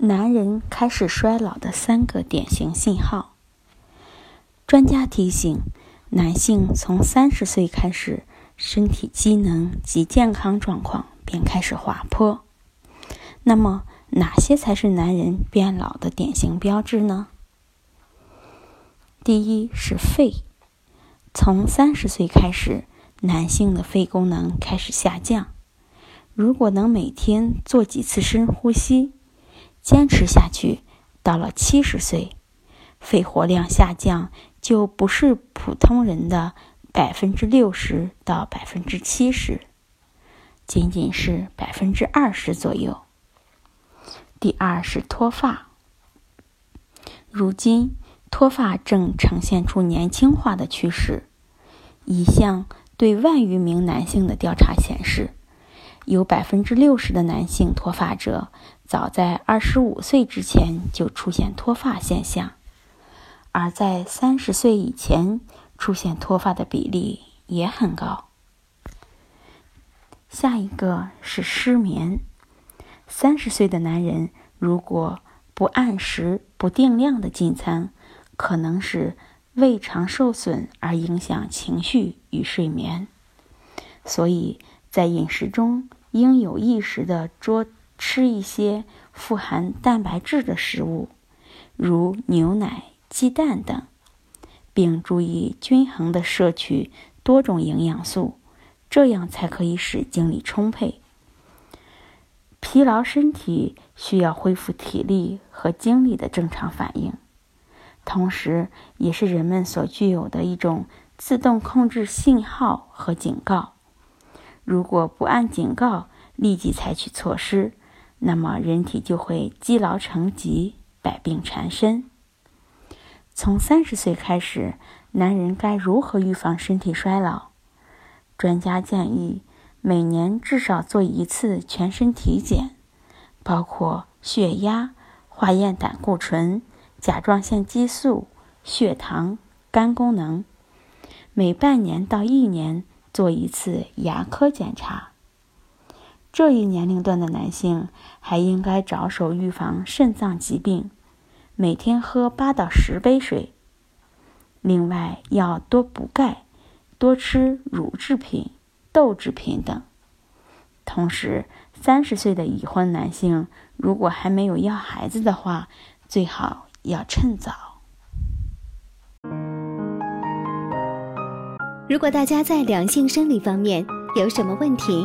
男人开始衰老的三个典型信号。专家提醒，男性从三十岁开始，身体机能及健康状况便开始滑坡。那么，哪些才是男人变老的典型标志呢？第一是肺，从三十岁开始，男性的肺功能开始下降。如果能每天做几次深呼吸，坚持下去，到了七十岁，肺活量下降就不是普通人的百分之六十到百分之七十，仅仅是百分之二十左右。第二是脱发，如今脱发正呈现出年轻化的趋势。一项对万余名男性的调查显示。有百分之六十的男性脱发者，早在二十五岁之前就出现脱发现象，而在三十岁以前出现脱发的比例也很高。下一个是失眠，三十岁的男人如果不按时、不定量的进餐，可能是胃肠受损而影响情绪与睡眠，所以在饮食中。应有意识的捉吃一些富含蛋白质的食物，如牛奶、鸡蛋等，并注意均衡的摄取多种营养素，这样才可以使精力充沛。疲劳身体需要恢复体力和精力的正常反应，同时也是人们所具有的一种自动控制信号和警告。如果不按警告立即采取措施，那么人体就会积劳成疾，百病缠身。从三十岁开始，男人该如何预防身体衰老？专家建议每年至少做一次全身体检，包括血压、化验胆固醇、甲状腺激素、血糖、肝功能；每半年到一年。做一次牙科检查。这一年龄段的男性还应该着手预防肾脏疾病，每天喝八到十杯水。另外要多补钙，多吃乳制品、豆制品等。同时，三十岁的已婚男性如果还没有要孩子的话，最好要趁早。如果大家在两性生理方面有什么问题，